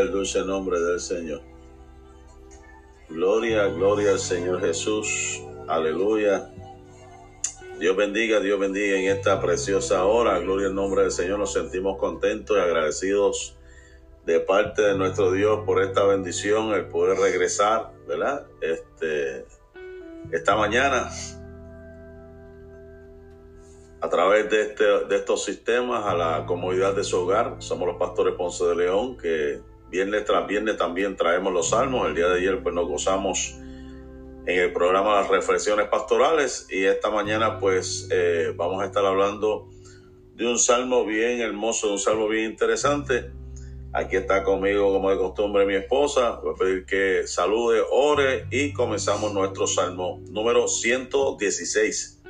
el dulce nombre del Señor. Gloria, gloria al Señor Jesús. Aleluya. Dios bendiga, Dios bendiga en esta preciosa hora. Gloria al nombre del Señor. Nos sentimos contentos y agradecidos de parte de nuestro Dios por esta bendición, el poder regresar, ¿verdad? Este, esta mañana a través de, este, de estos sistemas a la comodidad de su hogar. Somos los pastores Ponce de León que viernes tras viernes también traemos los salmos. El día de ayer pues nos gozamos en el programa Las Reflexiones Pastorales y esta mañana pues eh, vamos a estar hablando de un salmo bien hermoso, de un salmo bien interesante. Aquí está conmigo, como de costumbre, mi esposa. Voy a pedir que salude, ore y comenzamos nuestro salmo número 116.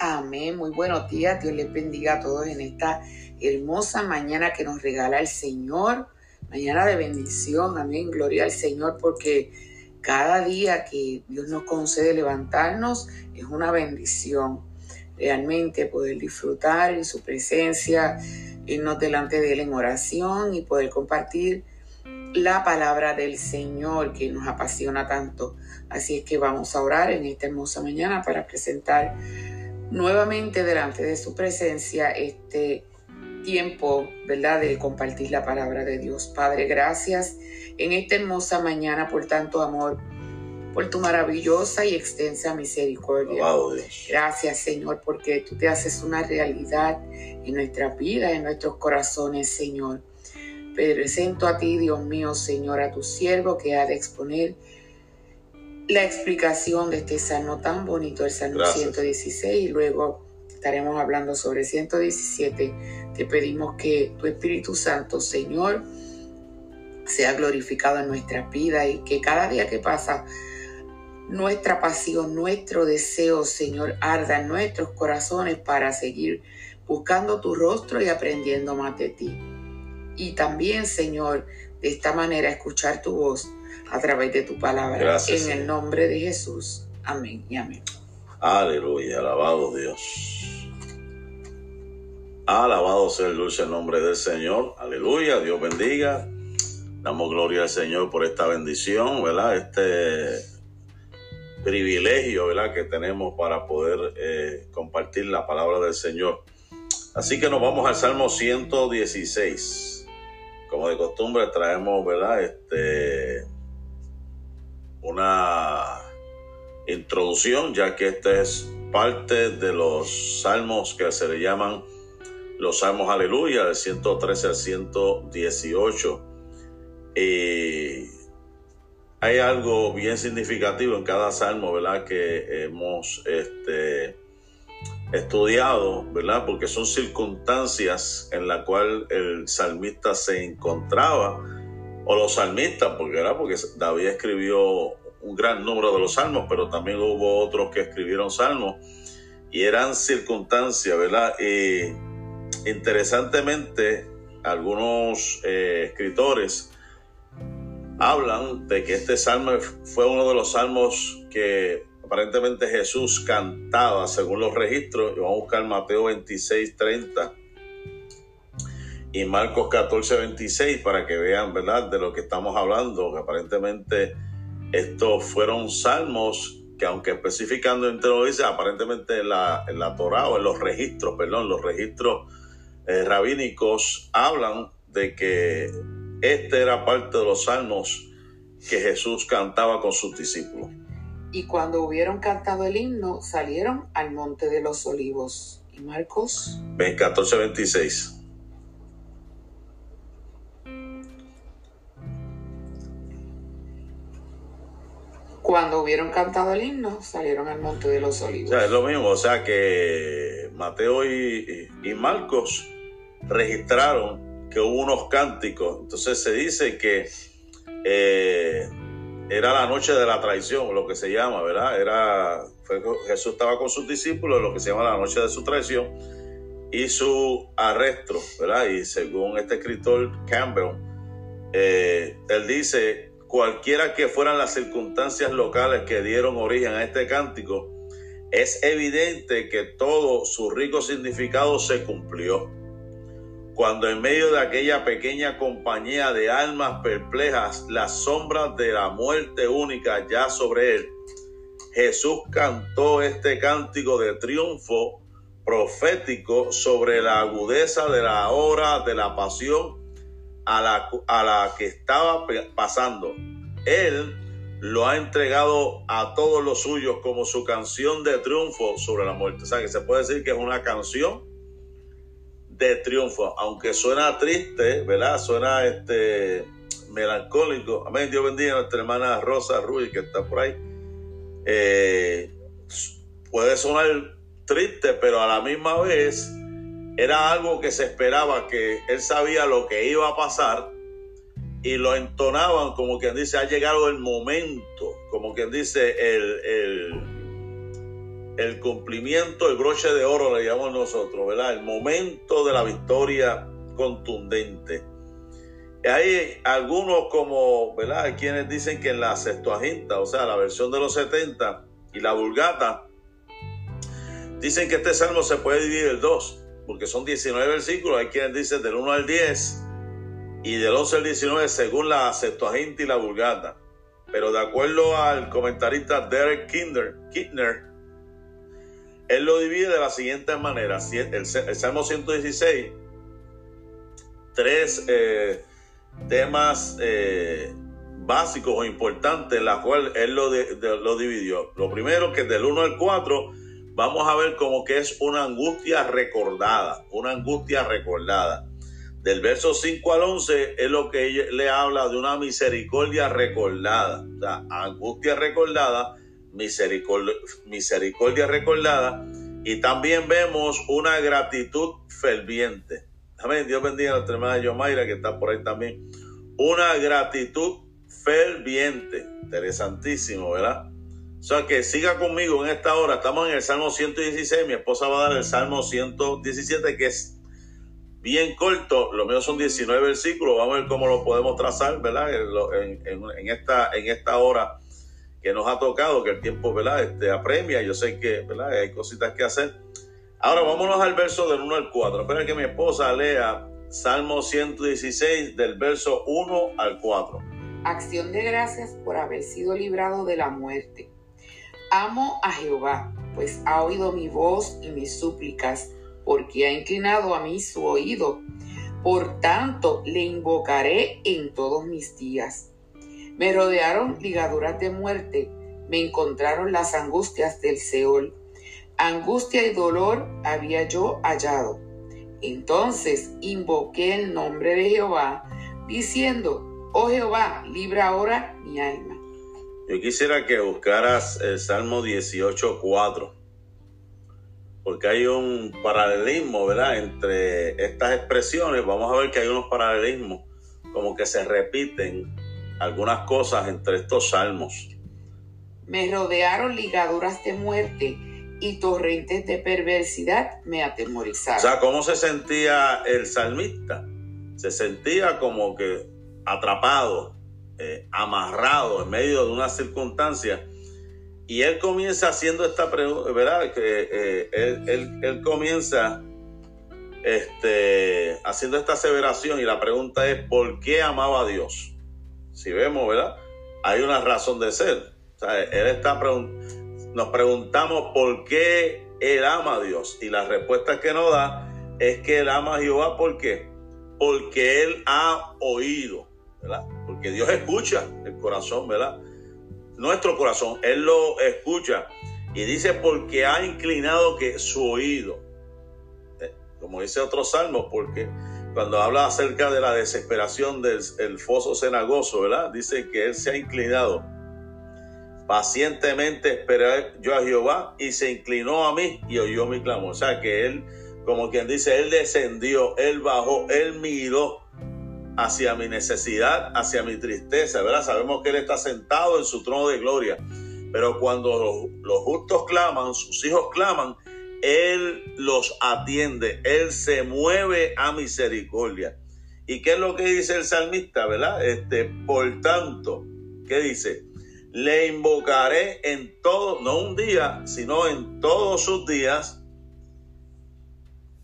Amén. Muy buenos días. Dios les bendiga a todos en esta hermosa mañana que nos regala el Señor. Mañana de bendición. Amén. Gloria al Señor porque cada día que Dios nos concede levantarnos es una bendición. Realmente poder disfrutar en su presencia, irnos delante de Él en oración y poder compartir la palabra del Señor que nos apasiona tanto. Así es que vamos a orar en esta hermosa mañana para presentar nuevamente delante de su presencia este tiempo, ¿verdad?, de compartir la palabra de Dios. Padre, gracias en esta hermosa mañana por tanto amor, por tu maravillosa y extensa misericordia. Gracias, Señor, porque tú te haces una realidad en nuestra vida, en nuestros corazones, Señor. Presento a ti, Dios mío, Señor, a tu siervo que ha de exponer la explicación de este salmo tan bonito, el salmo 116, y luego estaremos hablando sobre 117. Te pedimos que tu Espíritu Santo, Señor, sea glorificado en nuestras vidas y que cada día que pasa nuestra pasión, nuestro deseo, Señor, arda en nuestros corazones para seguir buscando tu rostro y aprendiendo más de ti. Y también, Señor, de esta manera escuchar tu voz a través de tu palabra. Gracias, en el nombre de Jesús. Amén y amén. Aleluya, alabado Dios. Alabado sea el dulce nombre del Señor. Aleluya, Dios bendiga. Damos gloria al Señor por esta bendición, ¿verdad? Este privilegio, ¿verdad? Que tenemos para poder eh, compartir la palabra del Señor. Así que nos vamos al Salmo 116. Como de costumbre traemos, ¿verdad? Este una introducción, ya que esta es parte de los salmos que se le llaman los salmos aleluya, del 113 al 118. Y hay algo bien significativo en cada salmo, ¿verdad? Que hemos este, estudiado, ¿verdad? Porque son circunstancias en las cuales el salmista se encontraba, o los salmistas, porque, ¿verdad? Porque David escribió un gran número de los salmos, pero también hubo otros que escribieron salmos, y eran circunstancias, ¿verdad? Interesantemente, algunos eh, escritores hablan de que este salmo fue uno de los salmos que aparentemente Jesús cantaba según los registros. Y vamos a buscar Mateo 26, 30 y Marcos 14, 26 para que vean, ¿verdad?, de lo que estamos hablando, que aparentemente estos fueron salmos que aunque especificando entre lo dice, aparentemente en la, en la Torah o en los registros, perdón, los registros eh, rabínicos hablan de que este era parte de los salmos que Jesús cantaba con sus discípulos. Y cuando hubieron cantado el himno, salieron al monte de los olivos. ¿Y Marcos? 14, 26. Cuando hubieron cantado el himno, salieron al monte de los olivos. O sea, es lo mismo, o sea que Mateo y, y Marcos registraron que hubo unos cánticos. Entonces se dice que eh, era la noche de la traición, lo que se llama, ¿verdad? Era, Jesús estaba con sus discípulos, lo que se llama la noche de su traición y su arresto, ¿verdad? Y según este escritor Campbell, eh, él dice, cualquiera que fueran las circunstancias locales que dieron origen a este cántico, es evidente que todo su rico significado se cumplió. Cuando en medio de aquella pequeña compañía de almas perplejas, las sombras de la muerte única ya sobre él, Jesús cantó este cántico de triunfo profético sobre la agudeza de la hora de la pasión a la, a la que estaba pasando. Él lo ha entregado a todos los suyos como su canción de triunfo sobre la muerte. O sea, que se puede decir que es una canción de triunfo, aunque suena triste, ¿verdad? Suena este melancólico. Amén. Dios bendiga a nuestra hermana Rosa Ruiz que está por ahí. Eh, puede sonar triste, pero a la misma vez era algo que se esperaba, que él sabía lo que iba a pasar y lo entonaban como quien dice, ha llegado el momento, como quien dice, el, el el cumplimiento, el broche de oro le llamamos nosotros, ¿verdad? El momento de la victoria contundente. Hay algunos como, ¿verdad? Hay quienes dicen que en la Septuaginta, o sea, la versión de los 70 y la Vulgata, dicen que este salmo se puede dividir en dos, porque son 19 versículos. Hay quienes dicen del 1 al 10 y del 11 al 19 según la Septuaginta y la Vulgata. Pero de acuerdo al comentarista Derek Kinder, él lo divide de la siguiente manera. El, Salmo 116, tres eh, temas eh, básicos o importantes en los cuales él lo, lo dividió. Lo primero que del 1 al 4 vamos a ver como que es una angustia recordada, una angustia recordada. Del verso 5 al 11 es lo que le habla de una misericordia recordada, o sea, angustia recordada misericordia, misericordia recordada y también vemos una gratitud ferviente. Amén. Dios bendiga a nuestra hermana Yomaira que está por ahí también. Una gratitud ferviente. Interesantísimo, ¿verdad? O sea que siga conmigo en esta hora. Estamos en el Salmo 116. Mi esposa va a dar el Salmo 117 que es bien corto. Lo mío son 19 versículos. Vamos a ver cómo lo podemos trazar, ¿verdad? En, en esta, en esta hora que nos ha tocado, que el tiempo ¿verdad? Este, apremia, yo sé que ¿verdad? hay cositas que hacer. Ahora vámonos al verso del 1 al 4. Espera que mi esposa lea Salmo 116 del verso 1 al 4. Acción de gracias por haber sido librado de la muerte. Amo a Jehová, pues ha oído mi voz y mis súplicas, porque ha inclinado a mí su oído. Por tanto, le invocaré en todos mis días. Me rodearon ligaduras de muerte, me encontraron las angustias del Seol. angustia y dolor había yo hallado. Entonces invoqué el nombre de Jehová, diciendo, oh Jehová, libra ahora mi alma. Yo quisiera que buscaras el Salmo 18.4, porque hay un paralelismo, ¿verdad? Entre estas expresiones, vamos a ver que hay unos paralelismos, como que se repiten algunas cosas entre estos salmos. Me rodearon ligaduras de muerte y torrentes de perversidad me atemorizaron. O sea, ¿cómo se sentía el salmista? Se sentía como que atrapado, eh, amarrado en medio de una circunstancia. Y él comienza haciendo esta pregunta, ¿verdad? Que eh, él, comienza este, haciendo esta aseveración y la pregunta es, ¿por qué amaba a Dios? Si vemos, ¿verdad? Hay una razón de ser. O sea, él está nos preguntamos por qué él ama a Dios. Y la respuesta que nos da es que él ama a Jehová. ¿Por qué? Porque él ha oído, Porque Dios escucha el corazón, ¿verdad? Nuestro corazón, él lo escucha. Y dice porque ha inclinado que su oído. Eh, como dice otro salmo, porque cuando habla acerca de la desesperación del foso cenagoso, ¿verdad? Dice que él se ha inclinado Pacientemente esperé yo a Jehová y se inclinó a mí y oyó mi clamor. O sea que él, como quien dice, él descendió, él bajó, él miró hacia mi necesidad, hacia mi tristeza, ¿verdad? Sabemos que él está sentado en su trono de gloria. Pero cuando los, justos claman, sus hijos claman, él los atiende, Él se mueve a misericordia. ¿Y qué es lo que dice el salmista, verdad? Este, por tanto, ¿qué dice? le invocaré en todo, no un día, sino en todos sus días.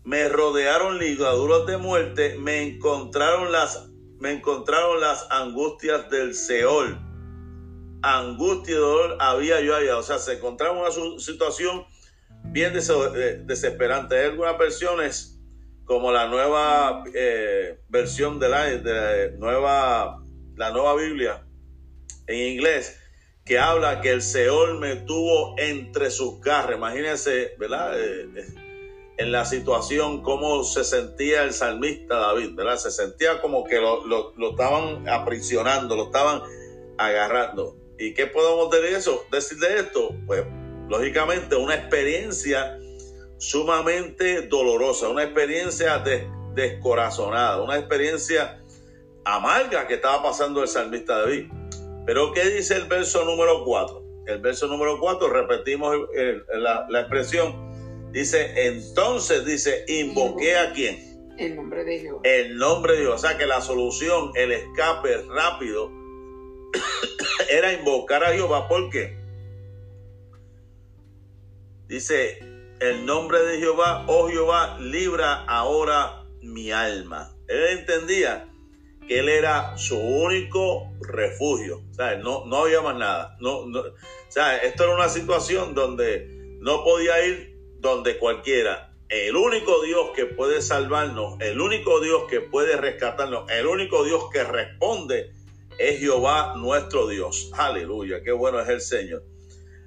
Me rodearon ligaduras de muerte, me encontraron las, me encontraron las angustias del Seol. Angustia y dolor había yo allá. O sea, se encontraba una situación bien eh, desesperante. Hay algunas versiones, como la nueva eh, versión de la, de nueva, la nueva Biblia en inglés, que habla que el Seol me tuvo entre sus garras. Imagínense, ¿verdad? Eh, eh, en la situación, cómo se sentía el salmista David, ¿verdad? Se sentía como que lo, lo, estaban aprisionando, lo estaban agarrando. ¿Y qué podemos decir de eso? Decir de esto, pues lógicamente una experiencia sumamente dolorosa, una experiencia descorazonada, una experiencia amarga que estaba pasando el salmista David. Pero ¿qué dice el verso número 4? El verso número 4, repetimos la, expresión, dice, entonces dice, invoqué a quién? El nombre de Dios. El nombre de Dios. O sea que la solución, el escape rápido, era invocar a Jehová. ¿Por qué? Dice, el nombre de Jehová, oh Jehová, libra ahora mi alma. Él entendía que él era su único refugio. No, no había más nada. No, o sea, esto era una situación donde no podía ir donde cualquiera. El único Dios que puede salvarnos, el único Dios que puede rescatarnos, el único Dios que responde es Jehová nuestro Dios. Aleluya, qué bueno es el Señor.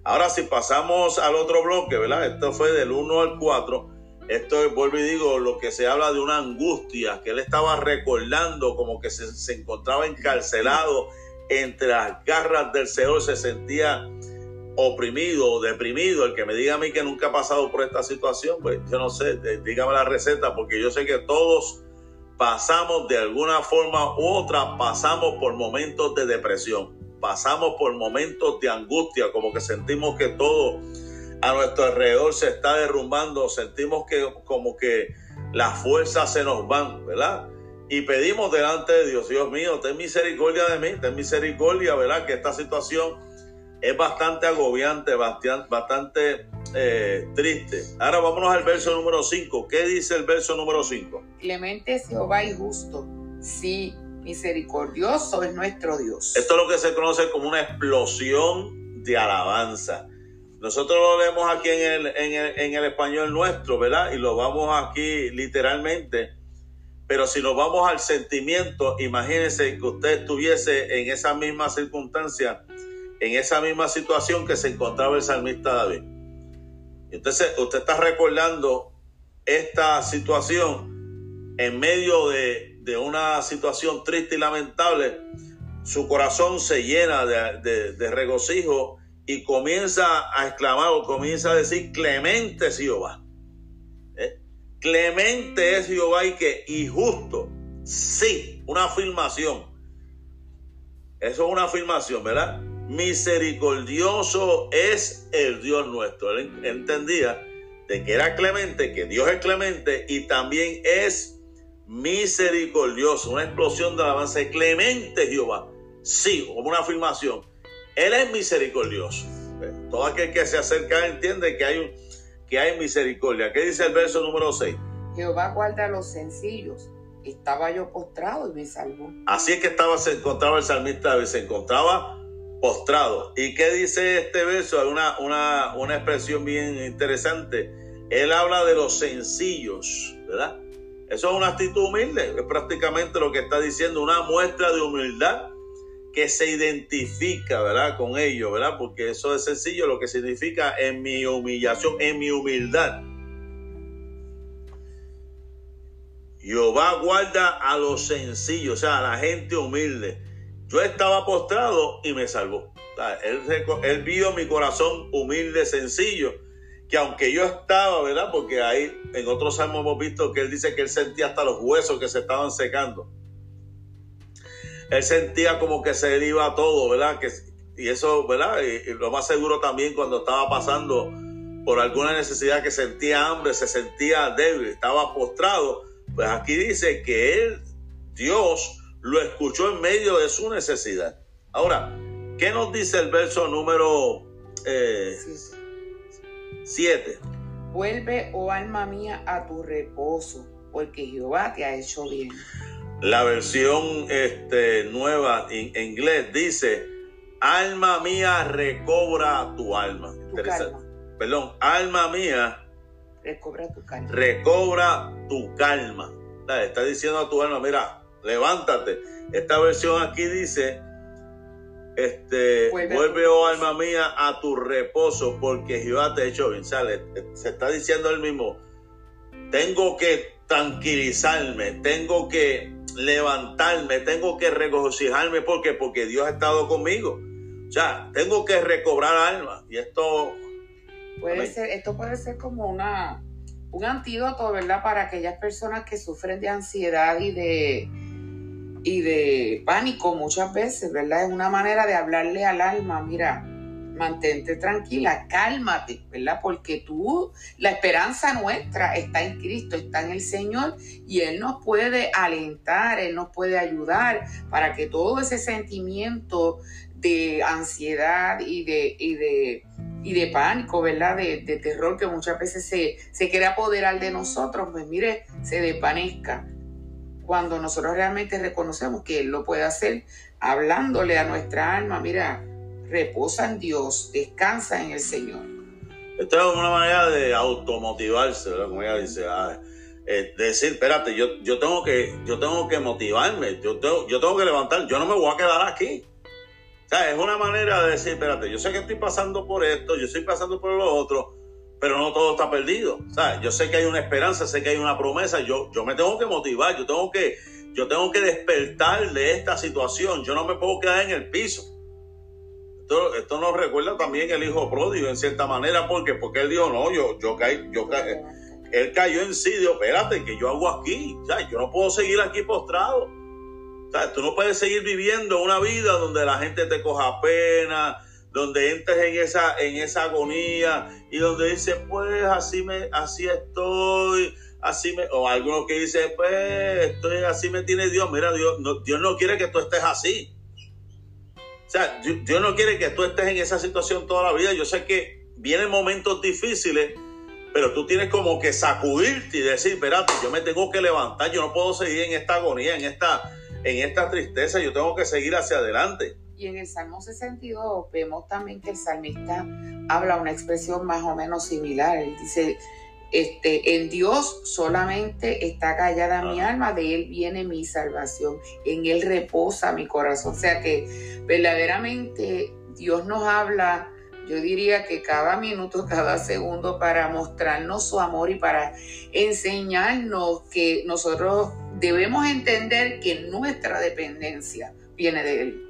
Ahora si pasamos al otro bloque, ¿verdad? Esto fue del 1 al 4 esto vuelvo y digo, lo que se habla de una angustia, que él estaba recordando como que se, encontraba encarcelado entre las garras del Señor, se sentía oprimido o deprimido. El que me diga a mí que nunca ha pasado por esta situación, pues yo no sé, dígame la receta, porque yo sé que todos pasamos de alguna forma u otra, pasamos por momentos de depresión, pasamos por momentos de angustia, como que sentimos que todo a nuestro alrededor se está derrumbando, sentimos que como que las fuerzas se nos van, ¿verdad? Y pedimos delante de Dios, Dios mío, ten misericordia de mí, ten misericordia, ¿verdad? Que esta situación es bastante agobiante, bastante, bastante eh, triste. Ahora vámonos al verso número 5. ¿Qué dice el verso número 5? Clemente es Jehová y justo. Sí, misericordioso es nuestro Dios. Esto es lo que se conoce como una explosión de alabanza. Nosotros lo leemos aquí en el, en, el, español nuestro, ¿verdad? Y lo vamos aquí literalmente. Pero si nos vamos al sentimiento, imagínense que usted estuviese en esa misma circunstancia, en esa misma situación que se encontraba el salmista David. Entonces, usted está recordando esta situación en medio de, una situación triste y lamentable. Su corazón se llena de, regocijo y comienza a exclamar o comienza a decir, clemente es Jehová. ¿Eh? Clemente es Jehová y que y justo. Sí, una afirmación. Eso es una afirmación, ¿verdad? Misericordioso es el Dios nuestro. Él entendía de que era clemente, que Dios es clemente y también es misericordioso. Una explosión de alabanza. Clemente Jehová. Sí, como una afirmación. Él es misericordioso. Todo aquel que se acerca entiende que hay, un, que hay misericordia. ¿Qué dice el verso número 6? Jehová guarda a los sencillos estaba yo postrado y me salvó. Así es que estaba, se encontraba el salmista, se encontraba postrado. ¿Y qué dice este verso? Una, una, una expresión bien interesante. Él habla de los sencillos, ¿verdad? Eso es una actitud humilde, es prácticamente lo que está diciendo, una muestra de humildad que se identifica, ¿verdad? Con ellos, ¿verdad? Porque eso es sencillo, lo que significa en mi humillación, en mi humildad. Jehová guarda a los sencillos, o sea, a la gente humilde. Yo estaba postrado y me salvó. él, vio mi corazón humilde, sencillo, que aunque yo estaba, ¿verdad? Porque ahí en otros salmos hemos visto que él dice que él sentía hasta los huesos que se estaban secando. Él sentía como que se iba todo, ¿verdad? Que, y eso, ¿verdad? y lo más seguro también cuando estaba pasando por alguna necesidad que sentía hambre, se sentía débil, estaba postrado pues aquí dice que él, Dios, lo escuchó en medio de su necesidad. Ahora, ¿qué nos dice el verso número 7? Eh, Vuelve, oh alma mía, a tu reposo, porque Jehová te ha hecho bien. La versión este, nueva en inglés dice, alma mía, recobra tu alma. Interesante. Perdón, alma mía, Recobra tu calma. Recobra tu calma. Está diciendo a tu alma, mira, levántate. Esta versión aquí dice, este, vuelve, oh alma mía, a tu reposo, porque Jehová te ha hecho bien. Sale, se está diciendo él mismo, tengo que tranquilizarme, tengo que levantarme, tengo que regocijarme, porque porque Dios ha estado conmigo. O sea, tengo que recobrar alma. Y esto Puede ser, esto puede ser como una, un antídoto, ¿verdad? Para aquellas personas que sufren de ansiedad y de, y de pánico muchas veces, ¿verdad? Es una manera de hablarle al alma, mira, mantente tranquila, cálmate, ¿verdad? Porque tú, la esperanza nuestra está en Cristo, está en el Señor y Él nos puede alentar, Él nos puede ayudar para que todo ese sentimiento de ansiedad y de, y de y de pánico, ¿verdad? De, terror que muchas veces se, se quiere apoderar de nosotros, pues mire, se desvanezca. Cuando nosotros realmente reconocemos que Él lo puede hacer, hablándole a nuestra alma, mira, reposa en Dios, descansa en el Señor. Esto es una manera de automotivarse, ¿verdad? Como ella dice, ah, eh, decir, espérate, yo, yo, tengo que, yo tengo que motivarme, yo tengo, yo tengo que levantar, yo no me voy a quedar aquí. O sea, es una manera de decir, espérate, yo sé que estoy pasando por esto, yo estoy pasando por lo otro, pero no todo está perdido. O yo sé que hay una esperanza, sé que hay una promesa, yo, yo me tengo que motivar, yo tengo que, yo tengo que despertar de esta situación, yo no me puedo quedar en el piso. Esto, esto nos recuerda también el hijo pródigo en cierta manera, porque porque él dijo, no, yo, yo caí, yo caí, él cayó en sí, dijo, espérate, que yo hago aquí? O yo no puedo seguir aquí postrado. O tú no puedes seguir viviendo una vida donde la gente te coja pena, donde entres en esa, en esa agonía y donde dices, pues así me, así estoy, así me, o algunos que dicen, pues estoy, así me tiene Dios. Mira, Dios no, Dios no quiere que tú estés así. O sea, Dios no quiere que tú estés en esa situación toda la vida. Yo sé que vienen momentos difíciles, pero tú tienes como que sacudirte y decir, espérate, yo me tengo que levantar, yo no puedo seguir en esta agonía, en esta, en esta tristeza, yo tengo que seguir hacia adelante. Y en el Salmo 62 vemos también que el salmista habla una expresión más o menos similar. Él dice, este, en Dios solamente está callada mi alma, de Él viene mi salvación, en Él reposa mi corazón. O sea que verdaderamente Dios nos habla yo diría que cada minuto, cada segundo para mostrarnos su amor y para enseñarnos que nosotros debemos entender que nuestra dependencia viene de Él.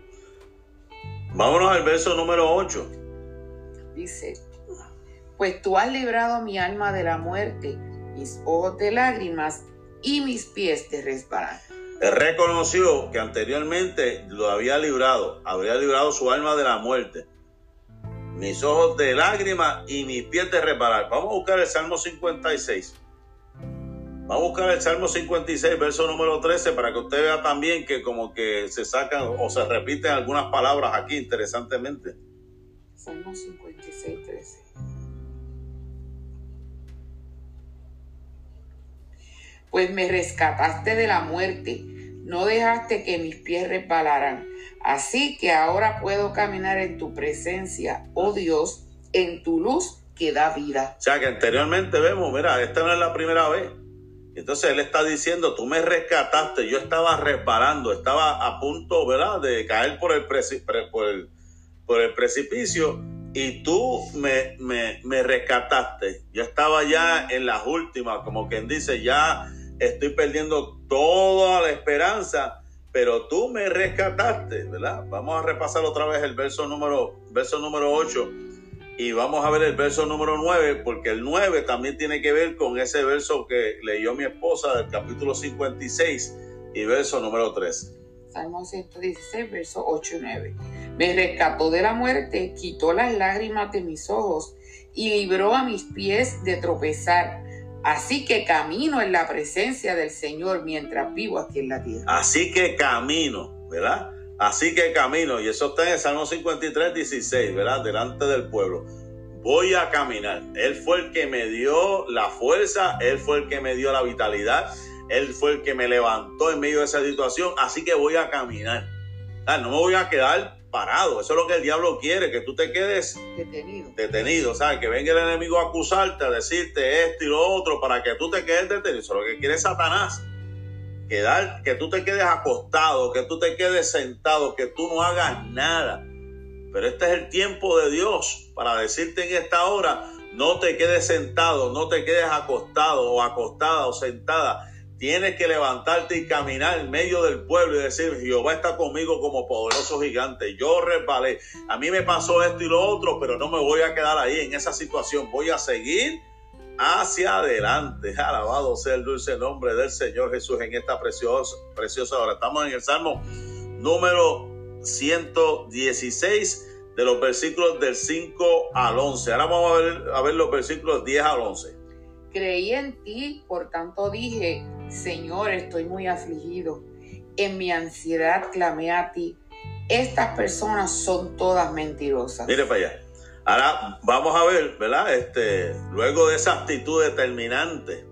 Vámonos al verso número 8. Dice, pues tú has librado mi alma de la muerte, mis ojos de lágrimas y mis pies de resbalar. Él reconoció que anteriormente lo había librado, habría librado su alma de la muerte, mis ojos de lágrimas y mis pies de resbalar. Vamos a buscar el Salmo 56. Vamos a buscar el Salmo 56, verso número 13, para que usted vea también que como que se sacan o se repiten algunas palabras aquí interesantemente. Salmo 56, 13. Pues me rescataste de la muerte, no dejaste que mis pies resbalaran. Así que ahora puedo caminar en tu presencia, oh Dios, en tu luz que da vida. O sea que anteriormente vemos, mira, esta no es la primera vez. Entonces él está diciendo, tú me rescataste, yo estaba resbalando, estaba a punto, ¿verdad?, de caer por el, precipicio y tú me, rescataste. Yo estaba ya en las últimas, como quien dice, ya estoy perdiendo toda la esperanza, pero tú me rescataste, ¿verdad? Vamos a repasar otra vez el verso número, verso número 8 y vamos a ver el verso número 9, porque el 9 también tiene que ver con ese verso que leyó mi esposa del capítulo 56 y verso número 13. Salmo 116, verso 8 y 9. Me rescató de la muerte, quitó las lágrimas de mis ojos y libró a mis pies de tropezar. Así que camino en la presencia del Señor mientras vivo aquí en la tierra. Así que camino, ¿verdad? Así que camino, y eso está en el Salmo 53, 16, ¿verdad? Delante del pueblo. Voy a caminar. Él fue el que me dio la fuerza, Él fue el que me dio la vitalidad, Él fue el que me levantó en medio de esa situación, así que voy a caminar. no me voy a quedar parado. Eso es lo que el diablo quiere, que tú te quedes detenido. Detenido, ¿sabes? Que venga el enemigo a acusarte, a decirte esto y lo otro, para que tú te quedes detenido. Eso es lo que quiere Satanás que tú te quedes acostado, que tú te quedes sentado, que tú no hagas nada. Pero este es el tiempo de Dios para decirte en esta hora, no te quedes sentado, no te quedes acostado o acostada o sentada. Tienes que levantarte y caminar en medio del pueblo y decir, Jehová está conmigo como poderoso gigante. Yo resbalé. A mí me pasó esto y lo otro, pero no me voy a quedar ahí en esa situación. Voy a seguir hacia adelante. Alabado sea el dulce nombre del Señor Jesús en esta preciosa, preciosa hora. Estamos en el Salmo número 116 de los versículos del 5 al 11. Ahora vamos a ver, a ver los versículos 10 al 11. Creí en ti, por tanto dije, Señor, estoy muy afligido. En mi ansiedad clamé a ti. Estas personas son todas mentirosas. Mire para allá. Ahora vamos a ver, ¿verdad? Este, luego de esa actitud determinante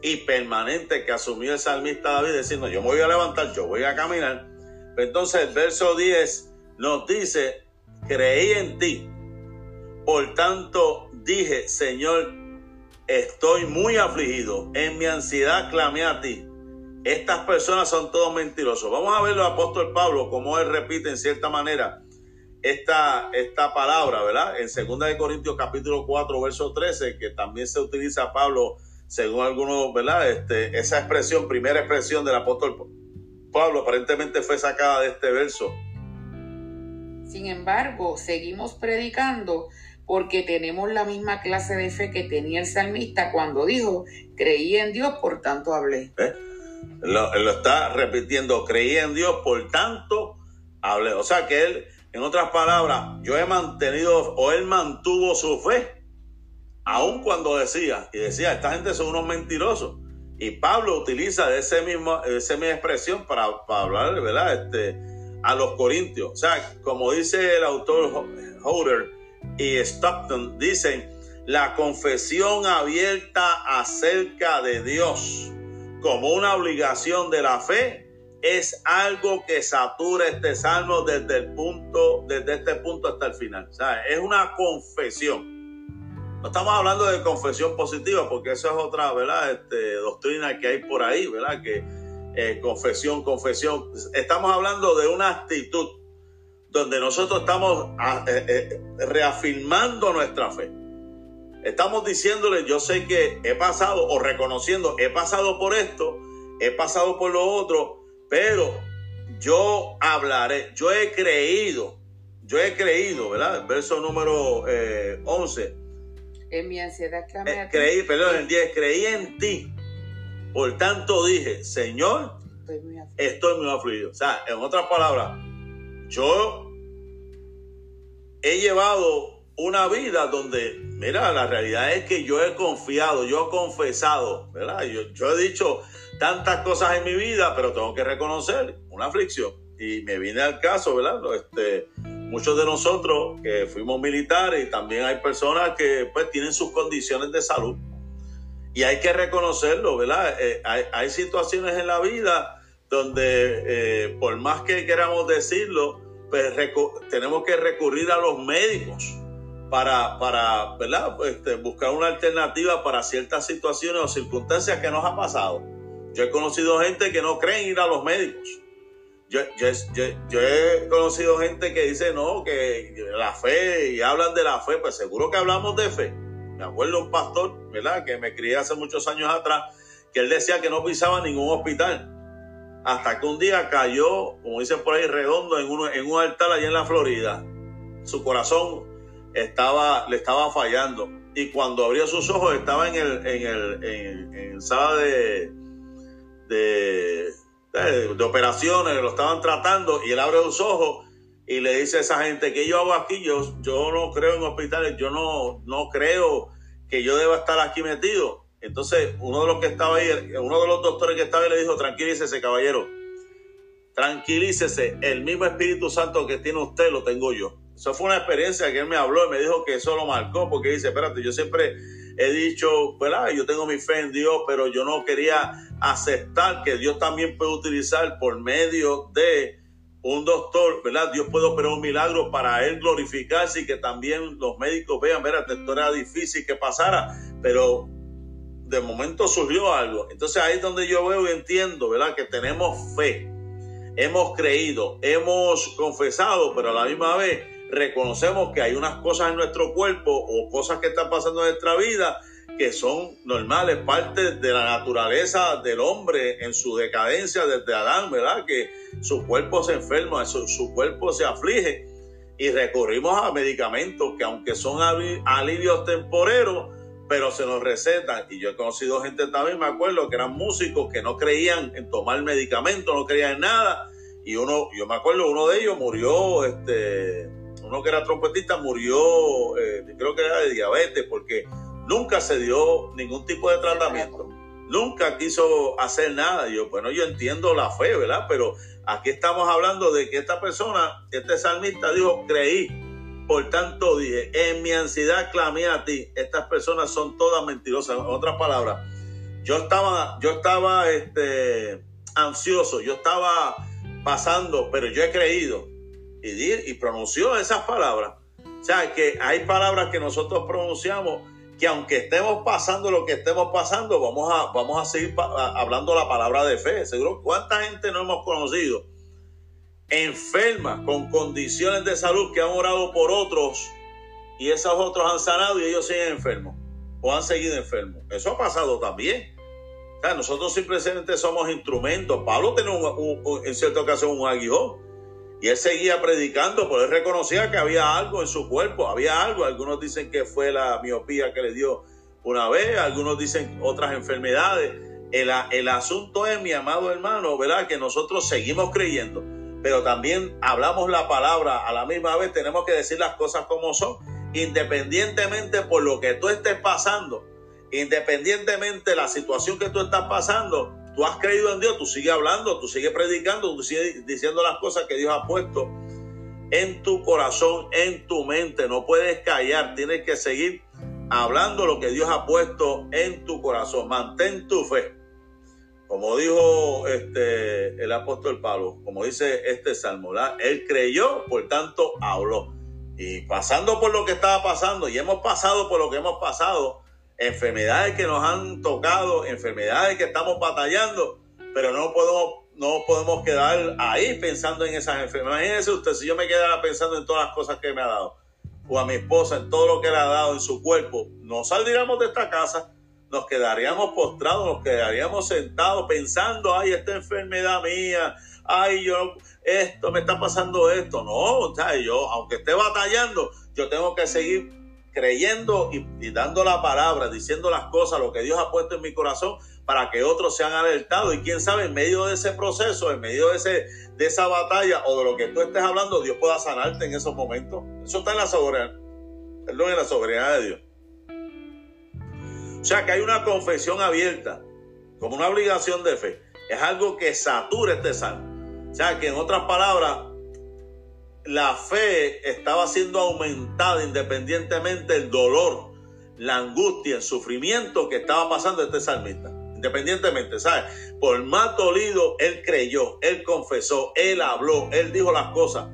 y permanente que asumió el salmista David, diciendo, yo me voy a levantar, yo voy a caminar. Entonces el verso 10 nos dice, creí en ti. Por tanto dije, Señor, estoy muy afligido. En mi ansiedad clamé a ti. Estas personas son todos mentirosos. Vamos a ver el apóstol Pablo, como él repite en cierta manera esta, esta palabra, ¿verdad? En 2 de Corintios capítulo 4, verso 13, que también se utiliza Pablo, según algunos, ¿verdad? Este, esa expresión, primera expresión del apóstol Pablo, aparentemente fue sacada de este verso. Sin embargo, seguimos predicando porque tenemos la misma clase de fe que tenía el salmista cuando dijo, creí en Dios, por tanto hablé. ¿Eh? Lo, lo, está repitiendo, creí en Dios, por tanto hablé. O sea que él en otras palabras, yo he mantenido o él mantuvo su fe, aun cuando decía, y decía, esta gente son unos mentirosos. Y Pablo utiliza ese mismo, esa misma expresión para, hablar, ¿verdad? Este, a los corintios. O sea, como dice el autor Hodder y Stockton, dicen, la confesión abierta acerca de Dios como una obligación de la fe es algo que satura este salmo desde el punto, desde este punto hasta el final. Sea, es una confesión. No estamos hablando de confesión positiva, porque eso es otra, ¿verdad? Este, doctrina que hay por ahí, ¿verdad? Que eh, confesión, confesión. Estamos hablando de una actitud donde nosotros estamos ah, eh, eh, reafirmando nuestra fe. Estamos diciéndole, yo sé que he pasado, o reconociendo, he pasado por esto, he pasado por lo otro, pero yo hablaré, yo he creído, yo he creído, ¿verdad? Verso número 11. Eh, en mi ansiedad clamé a Creí, perdón, el 10, creí en ti. Por tanto dije, Señor, estoy muy afligido. O sea, en otras palabras, yo he llevado una vida donde, mira, la realidad es que yo he confiado, yo he confesado, ¿verdad? Yo, yo he dicho tantas cosas en mi vida, pero tengo que reconocer una aflicción. Y me viene al caso, ¿verdad? Este, muchos de nosotros que fuimos militares también hay personas que pues tienen sus condiciones de salud. Y hay que reconocerlo, ¿verdad? Eh, hay, hay situaciones en la vida donde eh, por más que queramos decirlo, pues tenemos que recurrir a los médicos para, para ¿verdad? Este, buscar una alternativa para ciertas situaciones o circunstancias que nos ha pasado. Yo he conocido gente que no creen ir a los médicos. Yo, yo, yo, he conocido gente que dice, no, que la fe, y hablan de la fe, pues seguro que hablamos de fe. Me acuerdo un pastor, ¿verdad? Que me crié hace muchos años atrás, que él decía que no pisaba ningún hospital hasta que un día cayó, como dicen por ahí, redondo en, uno, en un altar allá en la Florida. Su corazón estaba, le estaba fallando. Y cuando abrió sus ojos estaba en el, en el en, sala de, de, de, operaciones, lo estaban tratando y él abre sus ojos y le dice a esa gente que yo hago aquí, yo, no creo en hospitales, yo no, no creo que yo deba estar aquí metido. Entonces, uno de los que estaba ahí, uno de los doctores que estaba ahí le dijo, tranquilícese, caballero, tranquilícese, el mismo Espíritu Santo que tiene usted lo tengo yo. Eso fue una experiencia que él me habló y me dijo que eso lo marcó, porque dice, espérate, yo siempre he dicho, ¿verdad? Yo tengo mi fe en Dios, pero yo no quería aceptar que Dios también puede utilizar por medio de un doctor, ¿verdad? Dios puede operar un milagro para él glorificarse y que también los médicos vean, espérate, esto era difícil que pasara, pero de momento surgió algo. Entonces ahí es donde yo veo y entiendo, ¿verdad? Que tenemos fe, hemos creído, hemos confesado, pero a la misma vez reconocemos que hay unas cosas en nuestro cuerpo o cosas que están pasando en nuestra vida que son normales, parte de la naturaleza del hombre en su decadencia desde Adán, ¿verdad? Que su cuerpo se enferma, su, su cuerpo se aflige y recurrimos a medicamentos que aunque son alivios temporeros, pero se nos recetan. Y yo he conocido gente también, me acuerdo, que eran músicos que no creían en tomar medicamentos, no creían en nada. Y uno, yo me acuerdo, uno de ellos murió, este, uno que era trompetista murió, eh, creo que era de diabetes, porque nunca se dio ningún tipo de tratamiento. Nunca quiso hacer nada. yo, bueno, yo entiendo la fe, ¿verdad? Pero aquí estamos hablando de que esta persona, este salmista dijo, creí por tanto dije, en mi ansiedad clamé a ti. Estas personas son todas mentirosas. En otras palabras, yo estaba, yo estaba este, ansioso, yo estaba pasando, pero yo he creído. Y, y pronunció esas palabras. O sea, que hay palabras que nosotros pronunciamos que aunque estemos pasando lo que estemos pasando, vamos a, vamos a seguir hablando la palabra de fe. Seguro, ¿cuánta gente no hemos conocido? enfermas con condiciones de salud que han orado por otros y esos otros han sanado y ellos siguen enfermos o han seguido enfermos. Eso ha pasado también. O sea, nosotros simplemente somos instrumentos. Pablo tenía en cierta ocasión un aguijón y él seguía predicando, pero él reconocía que había algo en su cuerpo, había algo. Algunos dicen que fue la miopía que le dio una vez, algunos dicen otras enfermedades. El, asunto es, mi amado hermano, ¿verdad? Que nosotros seguimos creyendo pero también hablamos la palabra, a la misma vez tenemos que decir las cosas como son, independientemente por lo que tú estés pasando, independientemente de la situación que tú estás pasando, tú has creído en Dios, tú sigues hablando, tú sigues predicando, tú sigues diciendo las cosas que Dios ha puesto en tu corazón, en tu mente, no puedes callar, tienes que seguir hablando lo que Dios ha puesto en tu corazón, mantén tu fe. Como dijo este, el apóstol Pablo, como dice este salmo, él creyó, por tanto habló. Y pasando por lo que estaba pasando, y hemos pasado por lo que hemos pasado, enfermedades que nos han tocado, enfermedades que estamos batallando, pero no podemos no podemos quedar ahí pensando en esas enfermedades. Imagínese usted, si yo me quedara pensando en todas las cosas que me ha dado, o a mi esposa en todo lo que le ha dado en su cuerpo, no saldríamos de esta casa, nos quedaríamos postrados, nos quedaríamos sentados pensando, ay, esta enfermedad mía, ay, yo, esto, me está pasando esto. No, o sea, yo, aunque esté batallando, yo tengo que seguir creyendo y, dando la palabra, diciendo las cosas, lo que Dios ha puesto en mi corazón, para que otros sean alertados. Y quién sabe, en medio de ese proceso, en medio de, ese, de esa batalla o de lo que tú estés hablando, Dios pueda sanarte en esos momentos. Eso está en la soberanía, perdón, en la soberanía de Dios. O sea que hay una confesión abierta, como una obligación de fe. Es algo que satura este salmo. O sea que en otras palabras, la fe estaba siendo aumentada independientemente del dolor, la angustia, el sufrimiento que estaba pasando este salmista. Independientemente, ¿sabes? Por más dolido, él creyó, él confesó, él habló, él dijo las cosas.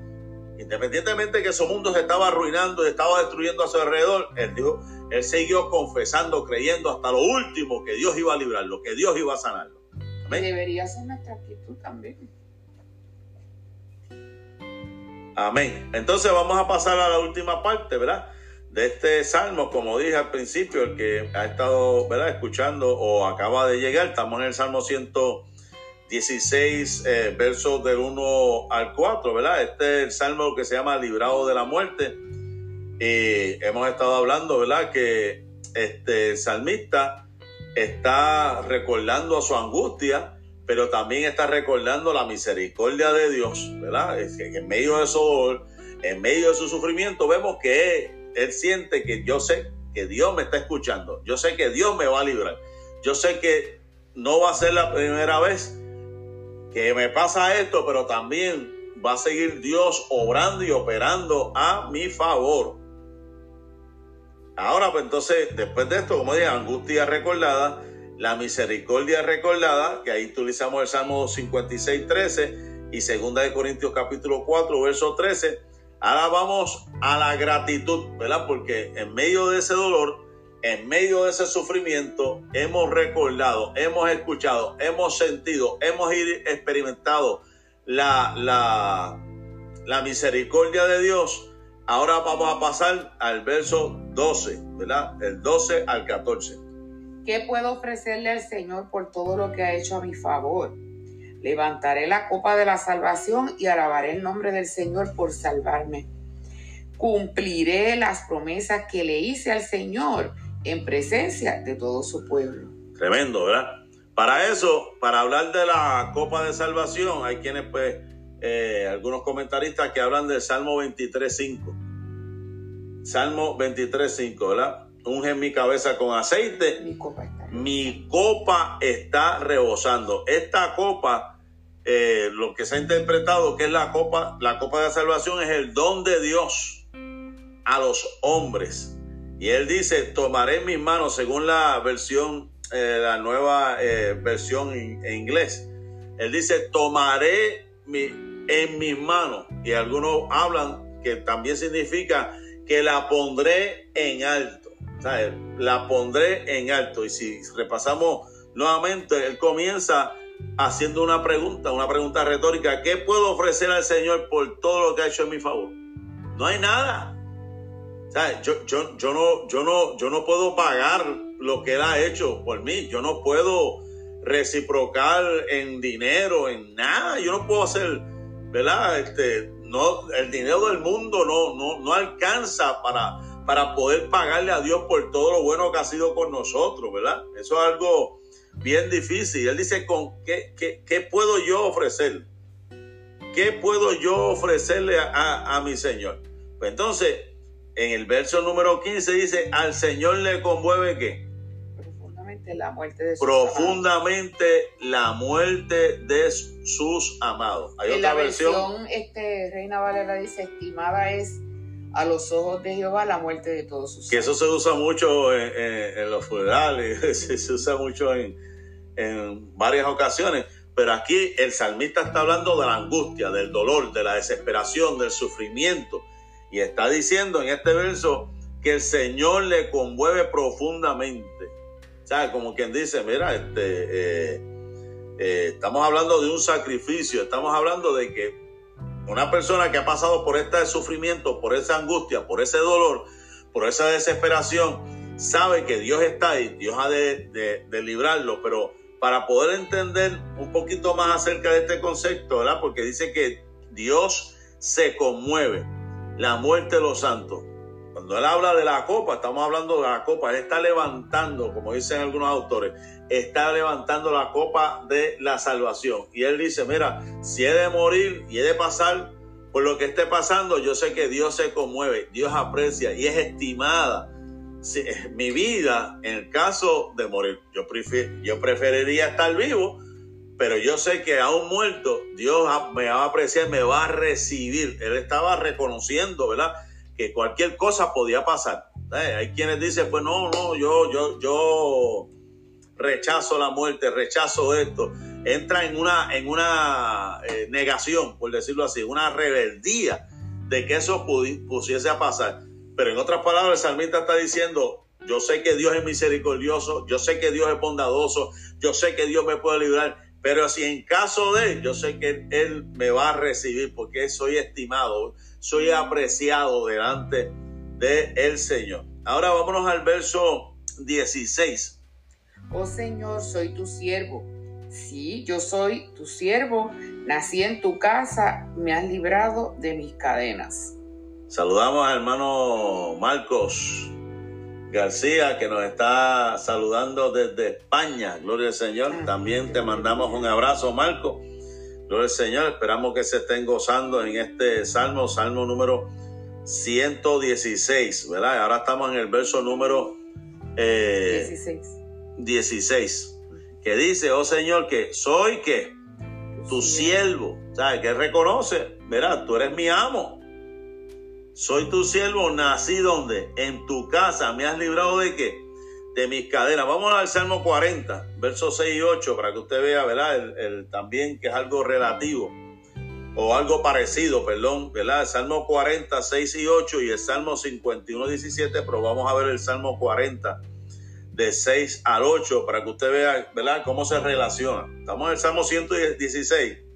Independientemente que su mundo se estaba arruinando y estaba destruyendo a su alrededor, él dijo, él siguió confesando, creyendo hasta lo último que Dios iba a librarlo, que Dios iba a sanarlo. Debería ser nuestra actitud también. Amén. Entonces vamos a pasar a la última parte, ¿verdad? De este salmo, como dije al principio, el que ha estado, ¿verdad? Escuchando o acaba de llegar, estamos en el salmo 116, eh, versos del 1 al 4, ¿verdad? Este es el salmo que se llama Librado de la muerte. Y hemos estado hablando, ¿verdad? Que este salmista está recordando a su angustia, pero también está recordando la misericordia de Dios, ¿verdad? Es que en medio de su en medio de su sufrimiento, vemos que él, él, siente que yo sé que Dios me está escuchando, yo sé que Dios me va a librar, yo sé que no va a ser la primera vez que me pasa esto, pero también va a seguir Dios obrando y operando a mi favor. Ahora, pues entonces, después de esto, como dije, angustia recordada, la misericordia recordada, que ahí utilizamos el Salmo 56, 13 y segunda de Corintios capítulo 4, verso 13. Ahora vamos a la gratitud, ¿verdad? Porque en medio de ese dolor, en medio de ese sufrimiento, hemos recordado, hemos escuchado, hemos sentido, hemos experimentado la, la, la misericordia de Dios. Ahora vamos a pasar al verso 12, ¿verdad? El 12 al 14. ¿Qué puedo ofrecerle al Señor por todo lo que ha hecho a mi favor? Levantaré la copa de la salvación y alabaré el nombre del Señor por salvarme. Cumpliré las promesas que le hice al Señor en presencia de todo su pueblo. Tremendo, ¿verdad? Para eso, para hablar de la copa de salvación, hay quienes, pues, eh, algunos comentaristas que hablan del Salmo 23.5. Salmo 23.5, ¿verdad? Unge mi cabeza con aceite, Mi copa está. mi copa está rebosando. Esta copa, eh, lo que se ha interpretado que es la copa, la copa de salvación es el don de Dios a los hombres. Y él dice, tomaré en mis manos, según la versión, eh, la nueva eh, versión en, en inglés. Él dice, tomaré mi, en mis manos. Y algunos hablan que también significa que la pondré en alto. La pondré en alto. Y si repasamos nuevamente, él comienza haciendo una pregunta, una pregunta retórica. ¿Qué puedo ofrecer al Señor por todo lo que ha hecho en mi favor? No hay nada. ¿Sabes? Yo, yo, yo, no, yo, no, yo no puedo pagar lo que Él ha hecho por mí. Yo no puedo reciprocar en dinero, en nada. Yo no puedo hacer, ¿verdad? Este, no, el dinero del mundo no, no, no alcanza para, para poder pagarle a Dios por todo lo bueno que ha sido con nosotros, ¿verdad? Eso es algo bien difícil. Él dice, ¿con qué, qué, qué puedo yo ofrecer? ¿Qué puedo yo ofrecerle a, a, a, mi Señor? Pues entonces, en el verso número 15 dice, al Señor le conmueve qué? Profundamente la muerte de sus Profundamente amados. la muerte de sus amados. Hay en otra la versión, versión este, Reina Valera dice, estimada es a los ojos de Jehová la muerte de todos sus Que eso se usa mucho en, en, en los funerales, se usa mucho en, en, varias ocasiones, pero aquí el salmista está hablando de la angustia, del dolor, de la desesperación, del sufrimiento, y está diciendo en este verso que el Señor le conmueve profundamente. O sea, como quien dice, mira, este, eh, Eh, estamos hablando de un sacrificio, estamos hablando de que una persona que ha pasado por este sufrimiento, por esa angustia, por ese dolor, por esa desesperación, sabe que Dios está ahí, Dios ha de, de librarlo, pero para poder entender un poquito más acerca de este concepto, ¿verdad? Porque dice que Dios se conmueve, la muerte de los santos. Él habla de la copa, estamos hablando de la copa, él está levantando, como dicen algunos autores, está levantando la copa de la salvación. Y él dice, mira, si he de morir y he de pasar por lo que esté pasando, yo sé que Dios se conmueve, Dios aprecia y es estimada mi vida en el caso de morir. Yo, yo preferiría estar vivo, pero yo sé que aún muerto, Dios me va a apreciar, me va a recibir. Él estaba reconociendo, ¿verdad? Cualquier cosa podía pasar. Eh, hay quienes dicen, pues no, no, yo, yo, yo rechazo la muerte, rechazo esto. Entra en una, en una eh, negación, por decirlo así, una rebeldía de que eso pudiese a pasar. Pero en otras palabras, el salmista está diciendo, yo sé que Dios es misericordioso, yo sé que Dios es bondadoso, yo sé que Dios me puede librar, pero si en caso de, yo sé que Él me va a recibir porque soy estimado, soy apreciado delante del el Señor. Ahora vámonos al verso 16. Oh Señor, soy tu siervo. Sí, yo soy tu siervo. Nací en tu casa, me has librado de mis cadenas. Saludamos al hermano Marcos García, que nos está saludando desde España. Gloria al Señor. También te mandamos un abrazo, Marco. Gloria al Señor. Esperamos que se estén gozando en este salmo, salmo número 116, ¿verdad? Ahora estamos en el verso número 16. Eh, 16. Que dice, oh Señor, que soy que tu siervo. ¿Sabes? Que reconoce, ¿verdad? Tú eres mi amo soy tu siervo, nací donde? En tu casa. ¿Me has librado de qué? De mis cadenas. Vamos al Salmo 40, versos 6 y 8, para que usted vea, ¿verdad? El, también que es algo relativo o algo parecido, perdón, ¿verdad? El Salmo 40, 6 y 8 y el Salmo 51, 17, pero vamos a ver el Salmo 40 de 6 al 8 para que usted vea, ¿verdad? Cómo se relaciona. Estamos en el Salmo 116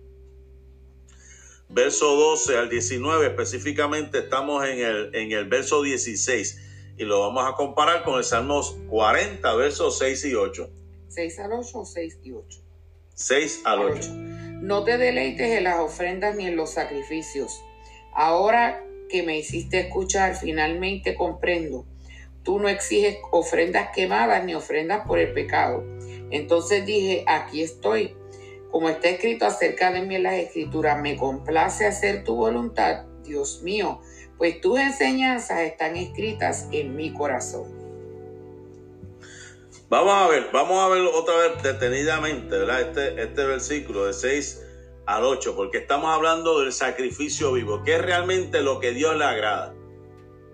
verso 12 al 19, específicamente estamos en el, en el verso 16 y lo vamos a comparar con el Salmos 40, versos 6 y 8. 6 al 8 o 6 y 8. 6 al 8. No te deleites en las ofrendas ni en los sacrificios. Ahora que me hiciste escuchar, finalmente comprendo. Tú no exiges ofrendas quemadas ni ofrendas por el pecado. Entonces dije, aquí estoy como está escrito acerca de mí en las escrituras, me complace hacer tu voluntad, Dios mío, pues tus enseñanzas están escritas en mi corazón. Vamos a ver, vamos a ver otra vez detenidamente, ¿verdad? Este, este versículo de 6 al 8, porque estamos hablando del sacrificio vivo, que es realmente lo que Dios le agrada.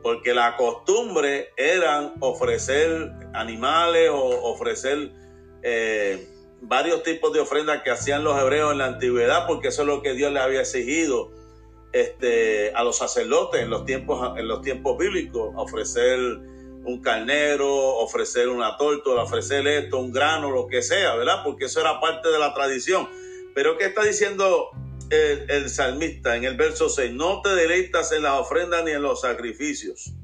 Porque la costumbre era ofrecer animales o ofrecer eh, varios tipos de ofrendas que hacían los hebreos en la antigüedad, porque eso es lo que Dios le había exigido este, a los sacerdotes en los tiempos, en los tiempos bíblicos, ofrecer un carnero, ofrecer una torta, ofrecer esto, un grano, lo que sea, ¿verdad? Porque eso era parte de la tradición. Pero ¿qué está diciendo el, el salmista en el verso 6? No te deleitas en las ofrendas ni en los sacrificios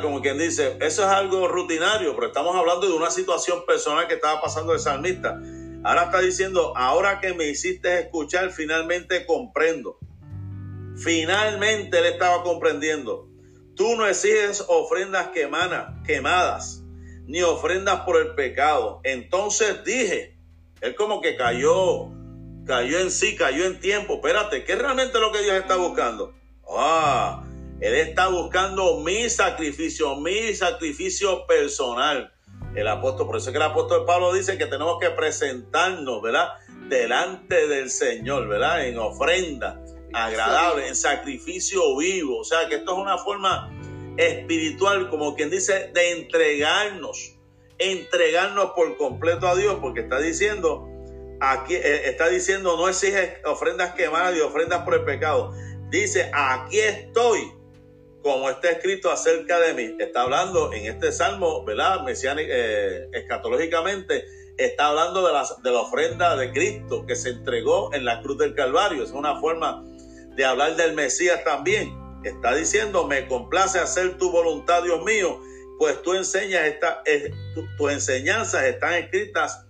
como quien dice, eso es algo rutinario, pero estamos hablando de una situación personal que estaba pasando el salmista. Ahora está diciendo, ahora que me hiciste escuchar, finalmente comprendo. Finalmente él estaba comprendiendo. Tú no exiges ofrendas quemadas, ni ofrendas por el pecado. Entonces dije, él como que cayó, cayó en sí, cayó en tiempo. Espérate, ¿qué es realmente lo que Dios está buscando? Ah, él está buscando mi sacrificio, mi sacrificio personal. El apóstol, por eso es que el apóstol Pablo dice que tenemos que presentarnos, ¿verdad? Delante del Señor, ¿verdad? En ofrenda agradable, en sacrificio vivo. O sea, que esto es una forma espiritual, como quien dice, de entregarnos, entregarnos por completo a Dios, porque está diciendo, aquí eh, está diciendo, no exige ofrendas quemadas y ofrendas por el pecado. Dice, aquí estoy como está escrito acerca de mí. Está hablando en este salmo, ¿verdad? Mesiánico, eh, escatológicamente, está hablando de la, de la ofrenda de Cristo que se entregó en la cruz del Calvario. Es una forma de hablar del Mesías también. Está diciendo, me complace hacer tu voluntad, Dios mío, pues tú enseñas esta, tus enseñanzas están escritas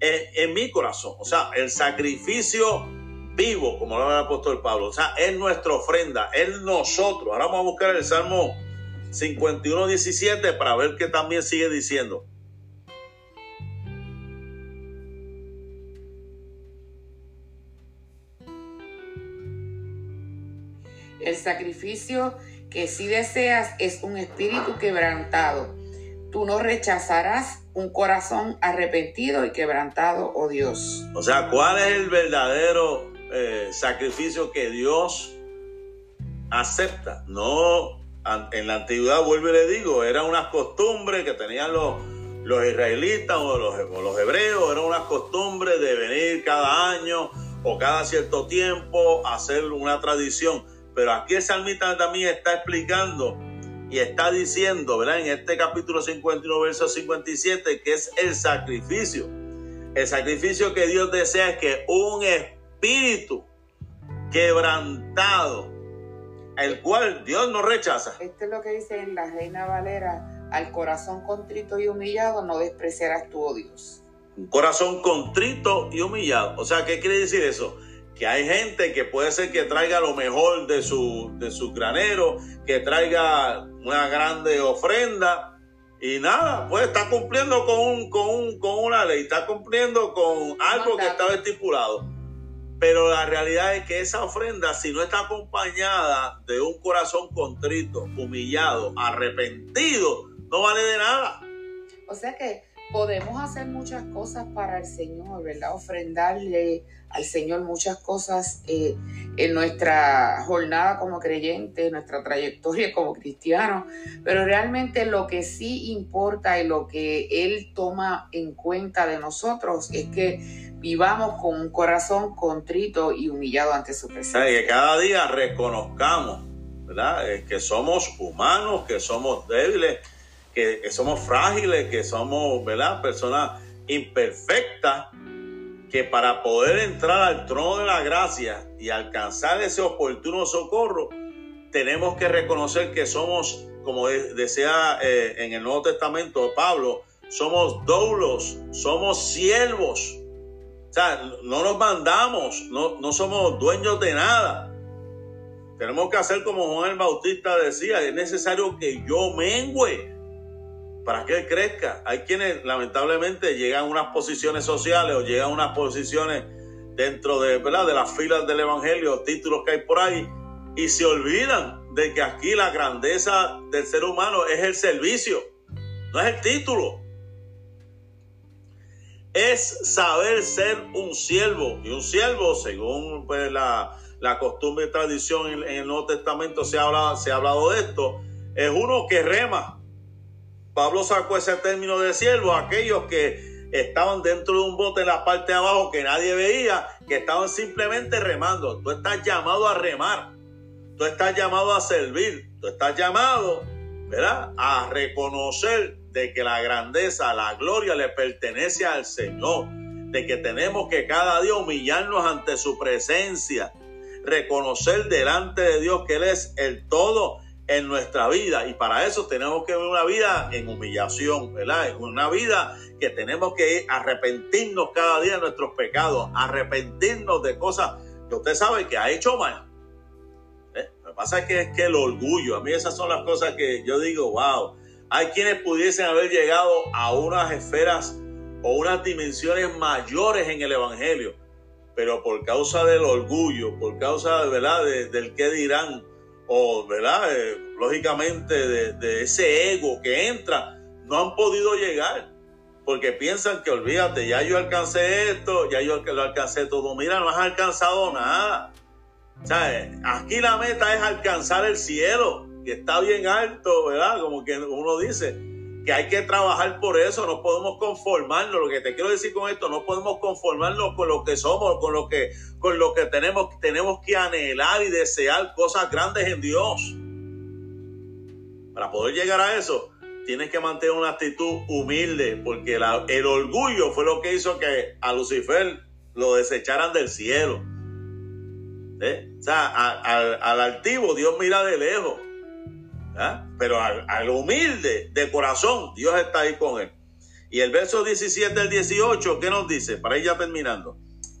en, mi corazón. O sea, el sacrificio vivo, como lo habla el apóstol Pablo. O sea, es nuestra ofrenda, es nosotros. Ahora vamos a buscar el Salmo 51, 17 para ver qué también sigue diciendo. Sacrificio que si deseas es un espíritu quebrantado. Tú no rechazarás un corazón arrepentido y quebrantado, oh Dios. O sea, ¿cuál es el verdadero eh, sacrificio que Dios acepta? No, en la antigüedad, vuelvo y le digo, era una costumbre que tenían los, los israelitas o los, o los hebreos, era una costumbre de venir cada año o cada cierto tiempo a hacer una tradición. Pero aquí el salmista también está explicando y está diciendo, ¿verdad? En este capítulo 51, verso 57, que es el sacrificio. El sacrificio que Dios desea es que un espíritu quebrantado, el cual Dios no rechaza. Esto es lo que dice en la Reina Valera, al corazón contrito y humillado no despreciarás tu oh Dios. Un corazón contrito y humillado. O sea, ¿qué quiere decir eso? Que hay gente que puede ser que traiga lo mejor de su, de su granero, que traiga una grande ofrenda y nada, pues está cumpliendo con, con, con una ley, está cumpliendo con algo que estaba estipulado. Pero la realidad es que esa ofrenda, si no está acompañada de un corazón contrito, humillado, arrepentido, no vale de nada. O sea que podemos hacer muchas cosas para el Señor, ¿verdad? Ofrendarle al Señor muchas cosas eh, en nuestra jornada como creyente, en nuestra trayectoria como cristiano, pero realmente lo que sí importa y lo que Él toma en cuenta de nosotros es que vivamos con un corazón contrito y humillado ante su presencia. Que cada día reconozcamos, ¿verdad? que somos humanos, que somos débiles que, somos frágiles, que somos, ¿verdad? Personas imperfectas, que para poder entrar al trono de la gracia y alcanzar ese oportuno socorro, tenemos que reconocer que somos, como decía eh, en el Nuevo Testamento Pablo, somos doulos, somos siervos. O sea, no nos mandamos, no, no somos dueños de nada. Tenemos que hacer como Juan el Bautista decía, es necesario que yo mengüe para que crezca. Hay quienes lamentablemente llegan a unas posiciones sociales o llegan a unas posiciones dentro de, de las filas del Evangelio, títulos que hay por ahí, y se olvidan de que aquí la grandeza del ser humano es el servicio, no es el título. Es saber ser un siervo. Y un siervo, según pues, la, costumbre y tradición en, el Nuevo Testamento se ha hablado de esto, es uno que rema Pablo sacó ese término de siervo, aquellos que estaban dentro de un bote en la parte de abajo que nadie veía, que estaban simplemente remando. Tú estás llamado a remar, tú estás llamado a servir, tú estás llamado, ¿verdad? A reconocer de que la grandeza, la gloria le pertenece al Señor, de que tenemos que cada día humillarnos ante su presencia, reconocer delante de Dios que Él es el todo en nuestra vida y para eso tenemos que ver una vida en humillación, ¿verdad? Una vida que tenemos que arrepentirnos cada día de nuestros pecados, arrepentirnos de cosas que usted sabe que ha hecho mal. ¿Eh? Lo que pasa es que, es que el orgullo, a mí esas son las cosas que yo digo, wow, hay quienes pudiesen haber llegado a unas esferas o unas dimensiones mayores en el Evangelio, pero por causa del orgullo, por causa ¿verdad? del que dirán, o, ¿verdad? Eh, lógicamente de, ese ego que entra, no han podido llegar. Porque piensan que olvídate, ya yo alcancé esto, ya yo lo alcancé todo. Mira, no has alcanzado nada. O sea, aquí la meta es alcanzar el cielo, que está bien alto, ¿verdad? Como que uno dice que hay que trabajar por eso, no podemos conformarnos. Lo que te quiero decir con esto, no podemos conformarnos con lo que somos, con lo que, con lo que tenemos. Tenemos que anhelar y desear cosas grandes en Dios. Para poder llegar a eso, tienes que mantener una actitud humilde, porque el orgullo fue lo que hizo que a Lucifer lo desecharan del cielo. ¿Eh? O sea, al altivo Dios mira de lejos, ¿ah? pero al, humilde de corazón Dios está ahí con él. Y el verso 17 al 18, ¿qué nos dice? Para ir ya terminando.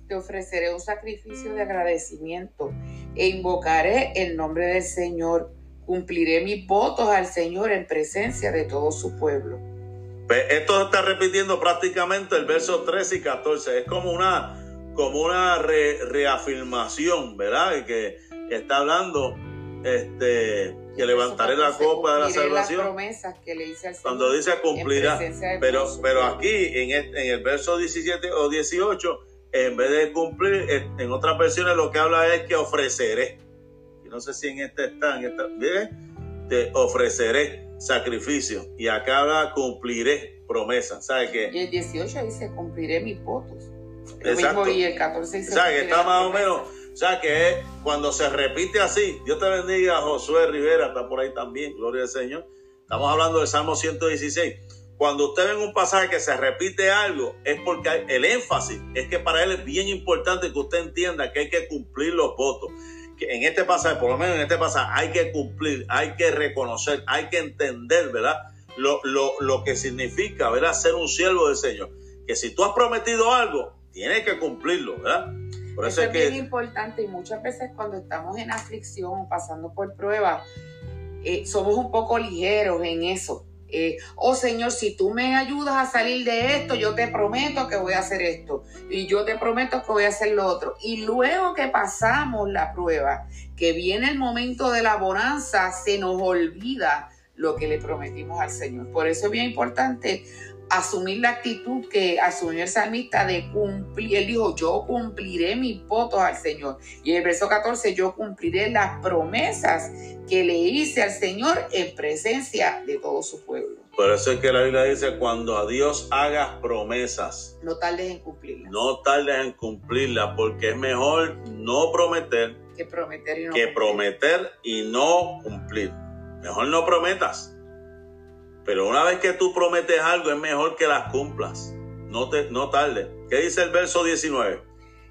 Te ofreceré un sacrificio de agradecimiento e invocaré el nombre del Señor cumpliré mis votos al Señor en presencia de todo su pueblo. Pues esto está repitiendo prácticamente el verso 13 y 14. Es como una, como una reafirmación, ¿verdad? Que, está hablando este, que levantaré la copa de la salvación. Las promesas que le hice al Señor Cuando dice cumplirá. Pero, pero aquí en, en el verso 17 o 18, en vez de cumplir, en otras versiones lo que habla es que ofreceré no sé si en este está, en esta, te ofreceré sacrificio y acá cumpliré promesa. ¿Sabe qué? Y el 18 dice cumpliré mis votos. Exacto. y el 14 dice. que está más o menos. O sea que cuando se repite así, Dios te bendiga, Josué Rivera, está por ahí también, gloria al Señor. Estamos hablando del Salmo 116. Cuando usted ve un pasaje que se repite algo, es porque el énfasis es que para él es bien importante que usted entienda que hay que cumplir los votos que en este pasaje, por lo menos en este pasaje, hay que cumplir, hay que reconocer, hay que entender, ¿verdad? Lo, lo, que significa, ¿verdad? Ser un siervo del Señor. Que si tú has prometido algo, tienes que cumplirlo, ¿verdad? Por eso, es, que... bien importante y muchas veces cuando estamos en aflicción, pasando por pruebas, eh, somos un poco ligeros en eso. Eh, oh Señor, si tú me ayudas a salir de esto, yo te prometo que voy a hacer esto y yo te prometo que voy a hacer lo otro. Y luego que pasamos la prueba, que viene el momento de la bonanza, se nos olvida lo que le prometimos al Señor. Por eso es bien importante asumir la actitud que asumió el salmista de cumplir. Él dijo, yo cumpliré mis votos al Señor. Y en el verso 14, yo cumpliré las promesas que le hice al Señor en presencia de todo su pueblo. Por eso es que la Biblia dice, cuando a Dios hagas promesas, no tardes en cumplirlas. No tardes en cumplirlas, porque es mejor no prometer que prometer y no, que cumplir. Prometer y no cumplir. Mejor no prometas pero una vez que tú prometes algo, es mejor que las cumplas. No, te, no tarde. ¿Qué dice el verso 19?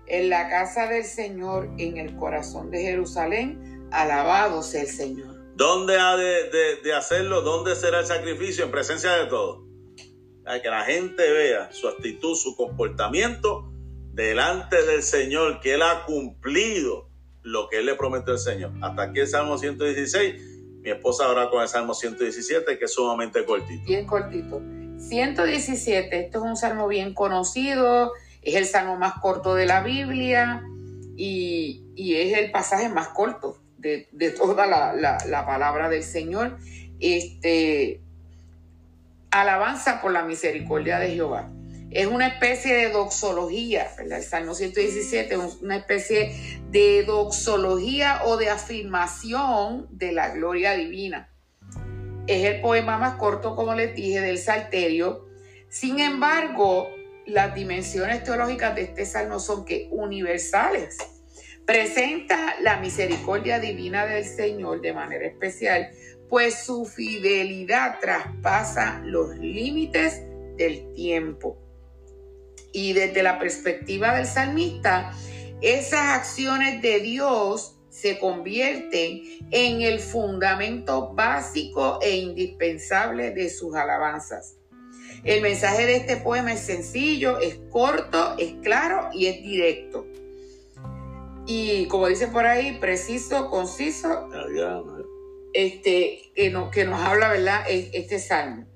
En la casa del Señor, en el corazón de Jerusalén, alabado sea el Señor. ¿Dónde ha de, hacerlo? ¿Dónde será el sacrificio? En presencia de todos. que la gente vea su actitud, su comportamiento delante del Señor, que Él ha cumplido lo que Él le prometió al Señor. Hasta aquí el Salmo 116 mi esposa ahora con el Salmo 117, que es sumamente cortito. Bien cortito. 117, esto es un salmo bien conocido, es el salmo más corto de la Biblia y, es el pasaje más corto de, toda la, palabra del Señor. Este, alabanza por la misericordia de Jehová es una especie de doxología, ¿verdad? El Salmo 117 es una especie de doxología o de afirmación de la gloria divina. Es el poema más corto, como les dije, del Salterio. Sin embargo, las dimensiones teológicas de este salmo son que universales. Presenta la misericordia divina del Señor de manera especial, pues su fidelidad traspasa los límites del tiempo. Y desde la perspectiva del salmista, esas acciones de Dios se convierten en el fundamento básico e indispensable de sus alabanzas. El mensaje de este poema es sencillo, es corto, es claro y es directo. Y como dice por ahí, preciso, conciso, este, que, que nos habla, ¿verdad? Este salmo.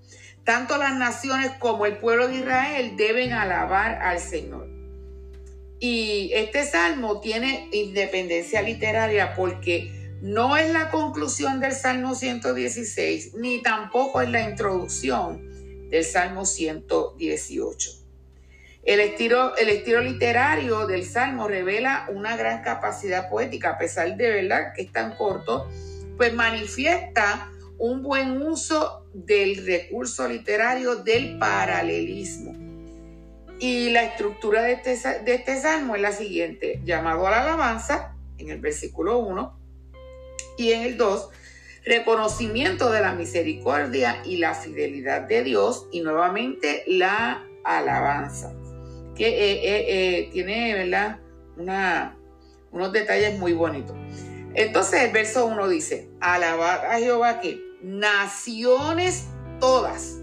Tanto las naciones como el pueblo de Israel deben alabar al Señor. Y este salmo tiene independencia literaria porque no es la conclusión del Salmo 116, ni tampoco es la introducción del Salmo 118. El estilo, el estilo literario del Salmo revela una gran capacidad poética, a pesar de verdad que es tan corto, pues manifiesta un buen uso del recurso literario del paralelismo. Y la estructura de este, de este salmo es la siguiente, llamado a la alabanza, en el versículo 1, y en el 2, reconocimiento de la misericordia y la fidelidad de Dios y nuevamente la alabanza, que eh, eh, eh, tiene ¿verdad? Una, unos detalles muy bonitos. Entonces el verso 1 dice, alabad a Jehová que naciones todas,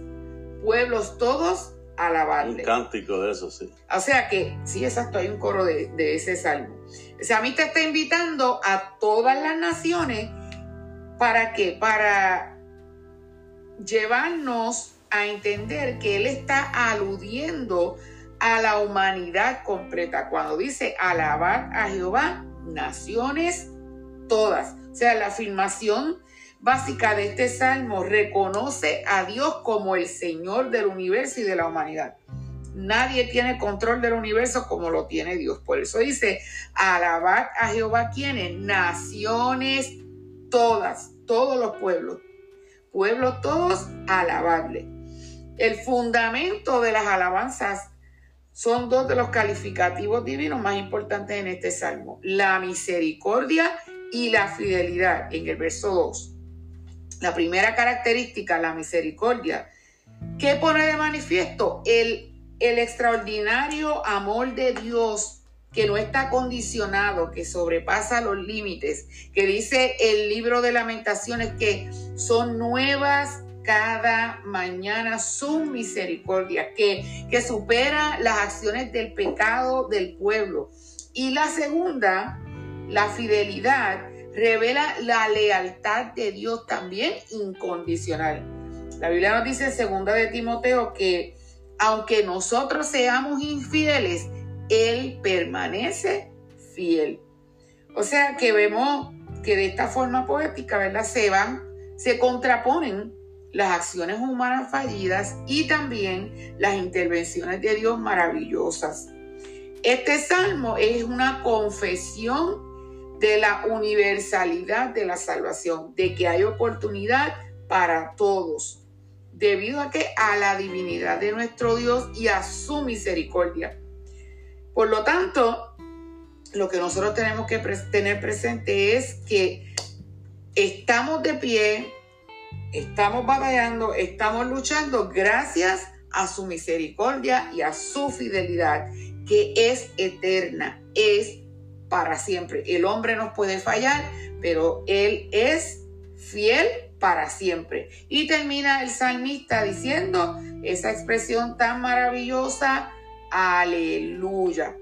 pueblos todos, alabarle. Un cántico de eso, sí. O sea que, sí, exacto, hay un coro de, de ese salmo. O sea, a mí te está invitando a todas las naciones ¿Para qué? Para llevarnos a entender que Él está aludiendo a la humanidad completa. Cuando dice alabar a Jehová, naciones todas. O sea, la afirmación básica de este salmo reconoce a Dios como el Señor del universo y de la humanidad. Nadie tiene control del universo como lo tiene Dios. Por eso dice, alabar a Jehová, ¿quiénes? Naciones todas, todos los pueblos, pueblos todos, alabarle. El fundamento de las alabanzas son dos de los calificativos divinos más importantes en este salmo, la misericordia y la fidelidad, en el verso 2. La primera característica, la misericordia, ¿qué pone de manifiesto? El, el extraordinario amor de Dios que no está condicionado, que sobrepasa los límites, que dice el libro de lamentaciones que son nuevas cada mañana su misericordia, que, que supera las acciones del pecado del pueblo. Y la segunda, la fidelidad, revela la lealtad de Dios también incondicional. La Biblia nos dice en segunda de Timoteo que aunque nosotros seamos infieles, él permanece fiel. O sea que vemos que de esta forma poética, ¿verdad? Se van, se contraponen las acciones humanas fallidas y también las intervenciones de Dios maravillosas. Este salmo es una confesión de la universalidad de la salvación, de que hay oportunidad para todos, debido a que a la divinidad de nuestro Dios y a su misericordia. Por lo tanto, lo que nosotros tenemos que tener presente es que estamos de pie, estamos batallando, estamos luchando gracias a su misericordia y a su fidelidad, que es eterna, es para siempre. El hombre nos puede fallar, pero Él es fiel para siempre. Y termina el salmista diciendo esa expresión tan maravillosa, Aleluya.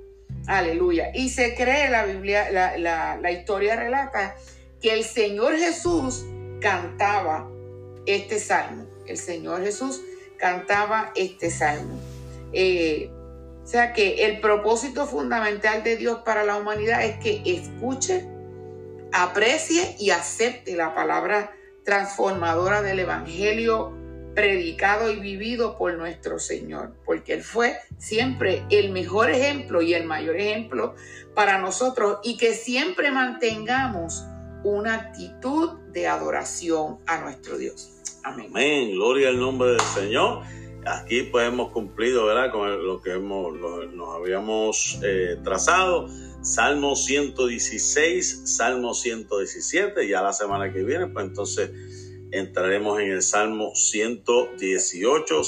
Aleluya. Y se cree la Biblia, la, historia relata que el Señor Jesús cantaba este salmo. El Señor Jesús cantaba este salmo. Eh, o sea que el propósito fundamental de Dios para la humanidad es que escuche, aprecie y acepte la palabra transformadora del Evangelio predicado y vivido por nuestro Señor, porque Él fue siempre el mejor ejemplo y el mayor ejemplo para nosotros y que siempre mantengamos una actitud de adoración a nuestro Dios. Amén. Gloria al nombre del Señor. Aquí pues hemos cumplido, ¿verdad? Con lo que hemos, nos habíamos eh, trazado. Salmo 116, Salmo 117, ya la semana que viene, pues entonces entraremos en el Salmo 118.